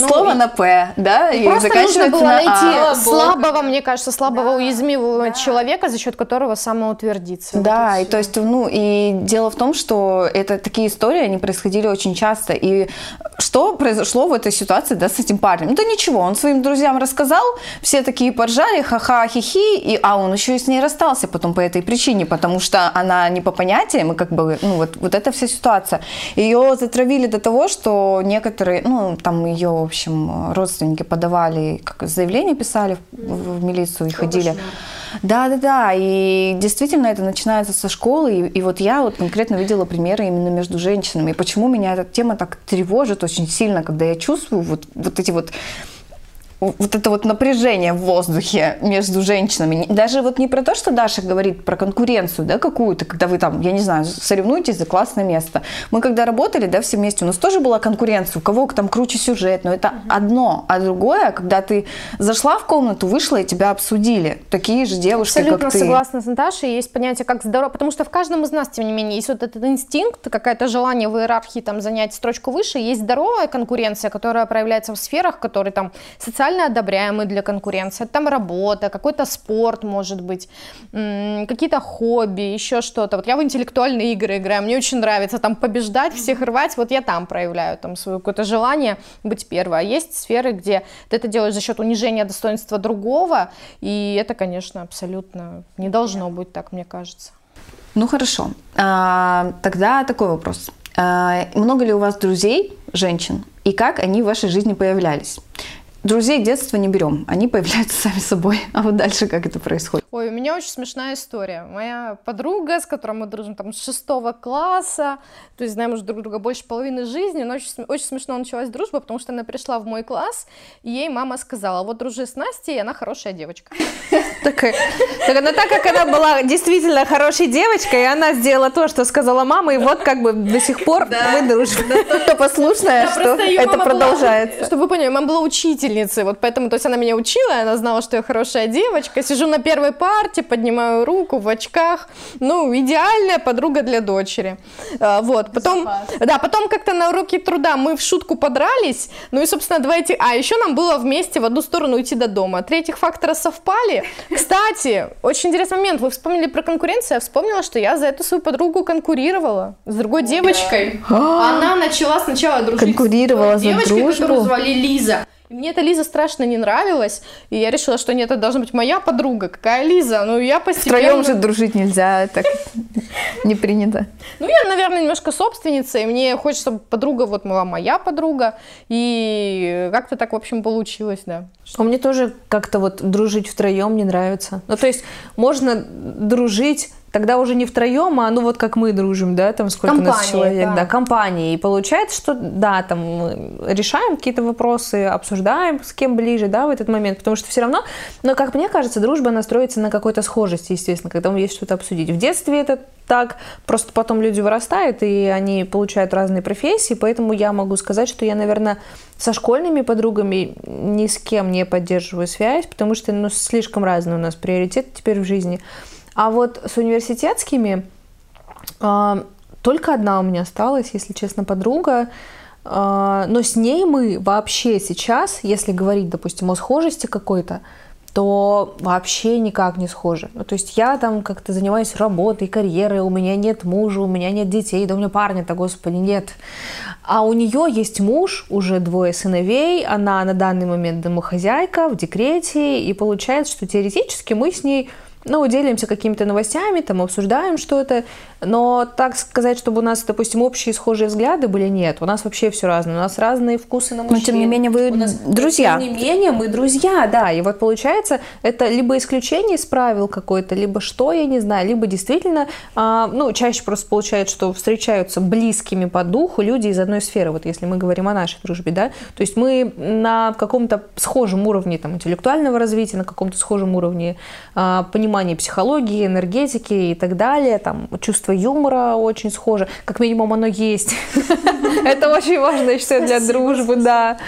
Ну, Слово и- на П, да? и Просто нужно заканчивается было на найти А. слабого, мне кажется, слабого, уязвимого человека, за счет которого самоутвердиться. Да, Вот и всё. то есть, ну, и дело в том, что это такие истории, они происходили очень часто. И что произошло в этой ситуации, да, с этим парнем? Ну, да ничего, он своим друзьям рассказал, все такие поржали, ха-ха, хихи, и, а он еще и с ней расстался потом по этой причине, потому что она не по понятиям, и как бы, ну, вот, вот эта вся ситуация. Ее затравили до того, что некоторые, ну, там ее, общем, родственники подавали, как заявление писали в, в милицию и ходили. Да, да, да. И действительно это начинается со школы. И, и вот я вот конкретно видела примеры именно между женщинами. И почему меня эта тема так тревожит очень сильно, когда я чувствую вот, вот эти вот вот это вот напряжение в воздухе между женщинами. Даже вот не про то, что Даша говорит про конкуренцию, да, какую-то, когда вы там, я не знаю, соревнуетесь за классное место. Мы когда работали, да, все вместе, у нас тоже была конкуренция, у кого там круче сюжет, но это одно. А другое, когда ты зашла в комнату, вышла и тебя обсудили. Такие же девушки, Абсолютно как ты. согласна с Наташей. Есть понятие как здорово, потому что в каждом из нас, тем не менее, есть вот этот инстинкт, какое-то желание в иерархии там занять строчку выше. Есть здоровая конкуренция, которая проявляется в сферах, которые там социально одобряемы для конкуренции. Это там работа, какой-то спорт, может быть, какие-то хобби, еще что-то. Вот я в интеллектуальные игры играю, мне очень нравится там побеждать, всех рвать. Вот я там проявляю там свое какое-то желание быть первой. А есть сферы, где ты это делаешь за счет унижения достоинства другого, и это, конечно, абсолютно не должно быть так, мне кажется. Ну хорошо. А, тогда такой вопрос. А, много ли у вас друзей, женщин, и как они в вашей жизни появлялись? Друзей детства не берем, они появляются сами собой. А вот дальше как это происходит? Ой, у меня очень смешная история. Моя подруга, с которой мы дружим там с шестого класса, то есть знаем уже друг друга больше половины жизни, но очень, очень смешно началась дружба, потому что она пришла в мой класс, и ей мама сказала, вот дружи с Настей, она хорошая девочка. Так, так, но так как она была действительно хорошей девочкой, она сделала то, что сказала мама, и вот как бы до сих пор мы дружим. послушная, что это продолжается. Чтобы вы поняли, мама была учительницей, вот поэтому, то есть она меня учила, она знала, что я хорошая девочка. Сижу на первой парте, поднимаю руку в очках. Ну, идеальная подруга для дочери. А, Вот, потом, да, потом как-то на уроке труда мы в шутку подрались, ну и, собственно, два этих... А, еще нам было вместе в одну сторону идти до дома. Три этих фактора совпали. Кстати, очень интересный момент. Вы вспомнили про конкуренцию, я вспомнила, что я за эту свою подругу конкурировала с другой девочкой. Она начала сначала дружить Конкурировала с за девочкой, дружбу? которую звали Лиза. И мне эта Лиза страшно не нравилась, и я решила, что нет, это должна быть моя подруга. Какая Лиза? Ну, я постепенно... Втроем же дружить нельзя, так не принято. Ну, я, наверное, немножко собственница, и мне хочется, чтобы подруга вот была моя подруга, и как-то так, в общем, получилось, да. А мне тоже как-то вот дружить втроем не нравится. Ну, то есть можно дружить тогда уже не втроем, а ну вот как мы дружим, да, там сколько у нас человек, да. да, компании. И получается, что да, там мы решаем какие-то вопросы, обсуждаем с кем ближе, да, в этот момент, потому что все равно, но как мне кажется, дружба она строится на какой-то схожести, естественно, когда есть что-то обсудить. В детстве это так, просто потом люди вырастают, и они получают разные профессии, поэтому я могу сказать, что я, наверное, со школьными подругами ни с кем не поддерживаю связь, потому что ну, слишком разные у нас приоритеты теперь в жизни. А вот с университетскими а, только одна у меня осталась, если честно, подруга. А, но с ней мы вообще сейчас, если говорить, допустим, о схожести какой-то, то вообще никак не схожи. Ну, то есть я там как-то занимаюсь работой, карьерой, у меня нет мужа, у меня нет детей, да у меня парня-то, господи, нет. А у нее есть муж, уже двое сыновей, она на данный момент домохозяйка, в декрете, и получается, что теоретически мы с ней ну, делимся какими-то новостями, там, обсуждаем что-то, но так сказать, чтобы у нас, допустим, общие схожие взгляды были, нет, у нас вообще все разное, у нас разные вкусы на мужчин. Но, тем не менее, вы У нас- друзья. Тем не менее, мы друзья, да, и вот получается, это либо исключение из правил какое-то, либо что, я не знаю, либо действительно, а, ну, чаще просто получается, что встречаются близкими по духу люди из одной сферы, вот если мы говорим о нашей дружбе, да, то есть мы на каком-то схожем уровне там, интеллектуального развития, на каком-то схожем уровне а, понимания психологии, энергетики и так далее, там, чувство юмора очень схоже, как минимум оно есть. Это очень важно, я считаю, для дружбы, да.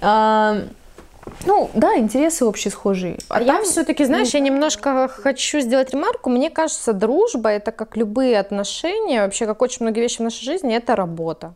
А, Ну, да, интересы общие схожие. А я все-таки, знаешь, я немножко хочу сделать ремарку. Мне кажется, дружба это как любые отношения, вообще как очень многие вещи в нашей жизни, это работа.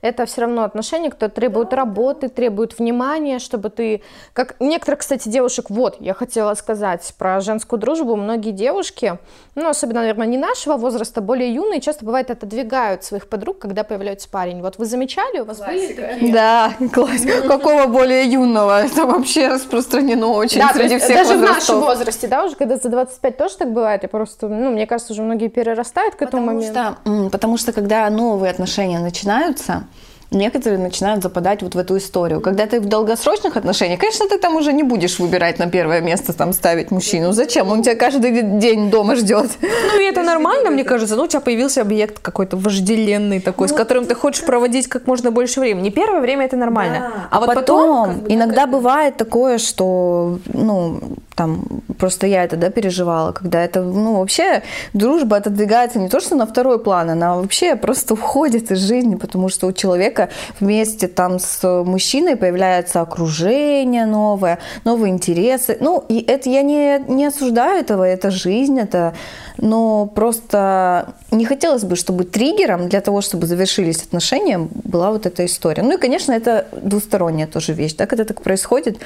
Это все равно отношения, которые требуют работы, требуют внимания, чтобы ты... Как некоторых, кстати, девушек, вот, я хотела сказать про женскую дружбу. Многие девушки, ну, особенно, наверное, не нашего возраста, более юные, часто бывает отодвигают своих подруг, когда появляется парень. Вот вы замечали, у вас были такие? Да, класс. Какого более юного? Это вообще распространено очень Да, среди всех даже в нашем возрастов. возрасте, да, уже когда за 25 тоже так бывает, я просто, ну, мне кажется, уже многие перерастают к этому Потому моменту. что, потому что когда новые отношения начинаются, некоторые начинают западать вот в эту историю. Когда ты в долгосрочных отношениях, конечно, ты там уже не будешь выбирать на первое место, там ставить мужчину. Зачем? Он тебя каждый день дома ждет. Ну, и это нормально, мне кажется. Ну, у тебя появился объект какой-то вожделенный такой, с которым ты хочешь проводить как можно больше времени. Первое время это нормально. А, потом, иногда бывает такое, что, ну, там, просто я это, да, переживала, когда это, ну, вообще дружба отодвигается не то, что на второй план, она вообще просто уходит из жизни, потому что у человека вместе там с мужчиной появляется окружение новое, новые интересы. Ну, и это я не, не осуждаю этого, это жизнь, это, но просто не хотелось бы, чтобы триггером для того, чтобы завершились отношения, была вот эта история. Ну и, конечно, это двусторонняя тоже вещь, да, когда так происходит,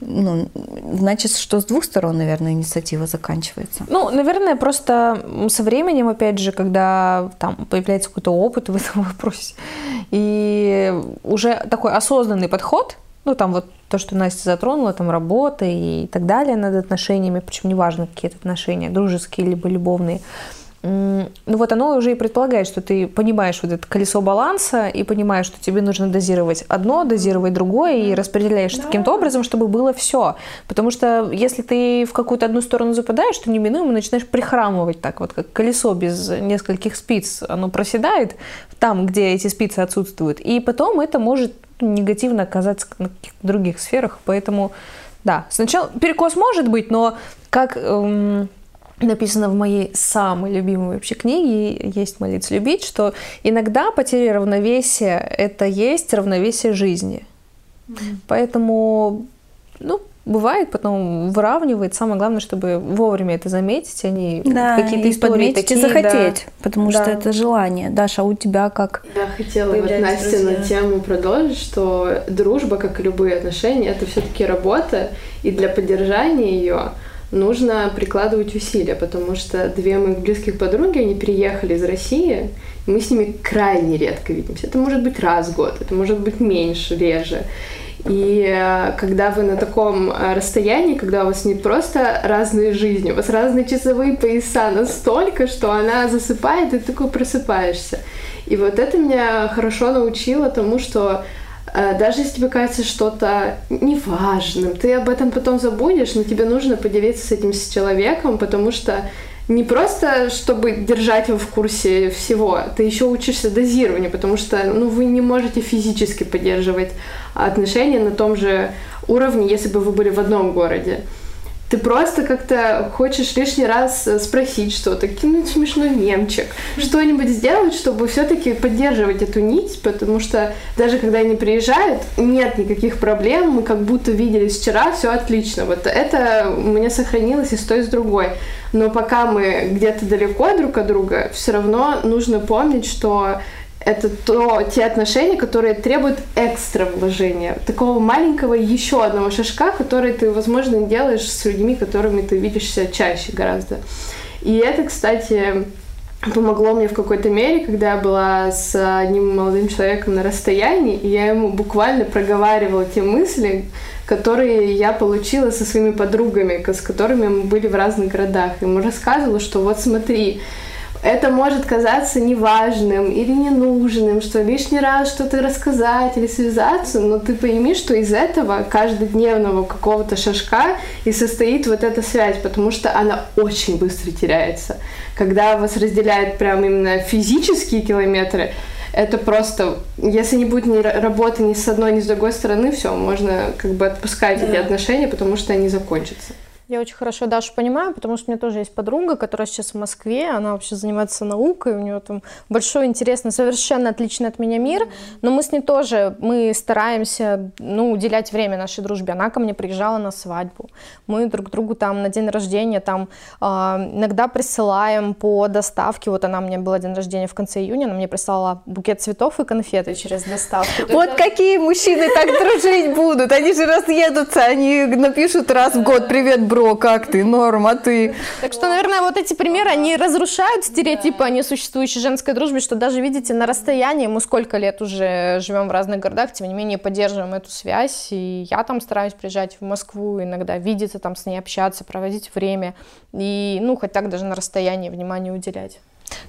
ну, значит, что с двух сторон, наверное, инициатива заканчивается. Ну, наверное, просто со временем, опять же, когда там появляется какой-то опыт в этом вопросе, и уже такой осознанный подход, ну, там вот то, что Настя затронула, там работа и так далее над отношениями, причем неважно, какие это отношения, дружеские либо любовные, ну вот оно уже и предполагает, что ты понимаешь вот это колесо баланса и понимаешь, что тебе нужно дозировать одно, дозировать другое и распределяешь таким-то образом, чтобы было все. Потому что если ты в какую-то одну сторону западаешь, то неминуемо начинаешь прихрамывать так, вот как колесо без нескольких спиц, оно проседает там, где эти спицы отсутствуют, и потом это может негативно оказаться на каких-то других сферах, поэтому да, сначала перекос может быть, но как эм, написано в моей самой любимой вообще книге «Есть молиться любить», что иногда потеря равновесия – это есть равновесие жизни. Поэтому, ну, бывает, потом выравнивает. Самое главное, чтобы вовремя это заметить, а не какие-то и истории подметить такие. и захотеть, да. потому Да. что это желание. Даша, а у тебя как? Я хотела вот Настя на друзья. тему продолжить, что дружба, как и любые отношения, это все-таки работа, и для поддержания ее нужно прикладывать усилия, потому что две моих близких подруги, они переехали из России, и мы с ними крайне редко видимся. Это может быть раз в год, это может быть меньше, реже. И э, когда вы на таком э, расстоянии, когда у вас не просто разные жизни, у вас разные часовые пояса настолько, что она засыпает, и ты такой просыпаешься. И вот это меня хорошо научило тому, что даже если тебе кажется что-то неважным, ты об этом потом забудешь, но тебе нужно поделиться с этим с человеком, потому что не просто, чтобы держать его в курсе всего, ты еще учишься дозированию, потому что ну, вы не можете физически поддерживать отношения на том же уровне, если бы вы были в одном городе. Ты просто как-то хочешь лишний раз э, спросить что-то, кинуть смешной мемчик, что-нибудь сделать, чтобы все-таки поддерживать эту нить, потому что даже когда они приезжают, нет никаких проблем, мы как будто виделись вчера, все отлично. Вот это у меня сохранилось и с той, и с другой. Но пока мы где-то далеко друг от друга, все равно нужно помнить, что это то, те отношения, которые требуют экстра вложения. Такого маленького еще одного шажка, который ты, возможно, делаешь с людьми, которыми ты видишься чаще гораздо. И это, кстати, помогло мне в какой-то мере, когда я была с одним молодым человеком на расстоянии, и я ему буквально проговаривала те мысли, которые я получила со своими подругами, с которыми мы были в разных городах. И ему рассказывала, что вот смотри, это может казаться неважным или ненужным, что лишний раз что-то рассказать или связаться, но ты пойми, что из этого каждодневного какого-то шажка и состоит вот эта связь, потому что она очень быстро теряется. Когда вас разделяют прям именно физические километры, это просто, если не будет ни ра- работы ни с одной, ни с другой стороны, все, можно как бы отпускать эти отношения, потому что они закончатся. Я очень хорошо Дашу понимаю, потому что у меня тоже есть подруга, которая сейчас в Москве, она вообще занимается наукой, у нее там большой, интересный, совершенно отличный от меня мир, но мы с ней тоже, мы стараемся, ну, уделять время нашей дружбе. Она ко мне приезжала на свадьбу, мы друг другу там на день рождения там а, иногда присылаем по доставке, вот она мне была день рождения в конце июня, она мне прислала букет цветов и конфеты через доставку. Вот какие мужчины так дружить будут? Они же разъедутся, они напишут раз в год «Привет, бро, как ты? Норм, а ты?» Так что, наверное, вот эти примеры, они разрушают стереотипы о несуществующей женской дружбе, что даже, видите, на расстоянии, мы сколько лет уже живем в разных городах, тем не менее поддерживаем эту связь, и я там стараюсь приезжать в Москву иногда, видеться там с ней, общаться, проводить время, и, ну, хоть так даже на расстоянии внимание уделять.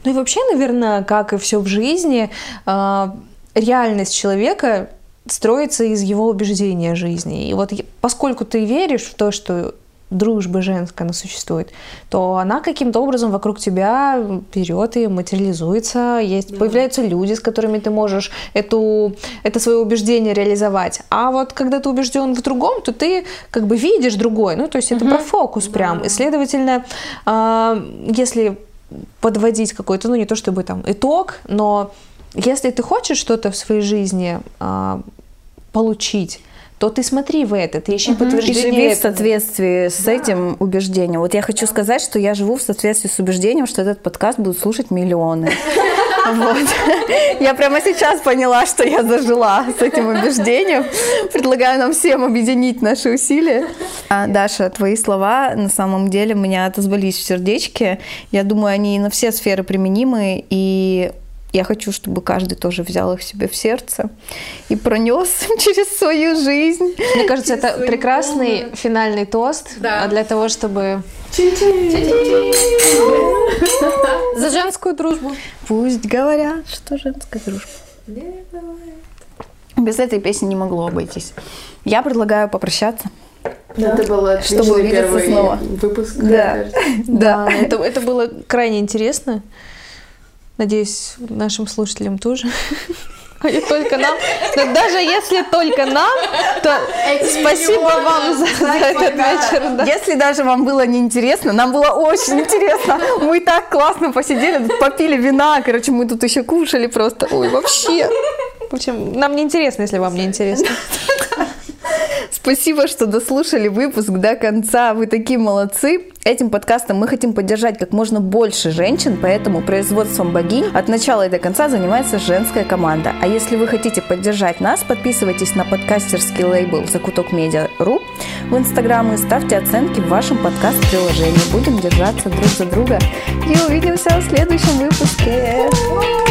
Ну и вообще, наверное, как и все в жизни, а, реальность человека строится из его убеждения жизни. И вот поскольку ты веришь в то, что дружба женская, она существует, то она каким-то образом вокруг тебя берет и материализуется. Есть, Появляются люди, с которыми ты можешь эту, это свое убеждение реализовать. А вот когда ты убежден в другом, то ты как бы видишь другой. Ну, то есть это про фокус прям. И, следовательно, а, если подводить какой-то, ну не то чтобы там итог, но если ты хочешь что-то в своей жизни а, получить, то ты смотри в это, ты ищи И подтверждение. живи в соответствии с этим убеждением. Вот я хочу сказать, что я живу в соответствии с убеждением, что этот подкаст будут слушать миллионы. Вот. Я прямо сейчас поняла, что я зажила с этим убеждением. Предлагаю нам всем объединить наши усилия. А, Даша, твои слова на самом деле меня отозвались в сердечке. Я думаю, они на все сферы применимы, и я хочу, чтобы каждый тоже взял их себе в сердце и пронес через свою жизнь. Мне кажется, это прекрасный финальный тост а, для того, чтобы За женскую дружбу. Пусть говорят, что женская дружба. Без этой песни не могло обойтись. Я предлагаю попрощаться. Это был отличный Чтобы увидеться первый снова. выпуск. Да. Да. Да, это, это было крайне интересно. Надеюсь, нашим слушателям тоже. А не только нам. Но даже если только нам, то спасибо вам за, за этот вечер. да. Если даже вам было неинтересно, нам было очень интересно. Мы так классно посидели, попили вина, короче, мы тут еще кушали просто. Ой, вообще. В общем, нам не интересно, если вам не интересно. Спасибо, что дослушали выпуск до конца. Вы такие молодцы. Этим подкастом мы хотим поддержать как можно больше женщин, поэтому производством богинь от начала и до конца занимается женская команда. А если вы хотите поддержать нас, подписывайтесь на подкастерский лейбл Закуток Медиа.ру в Инстаграм и ставьте оценки в вашем подкаст-приложении. Будем держаться друг за друга и увидимся в следующем выпуске. Ура!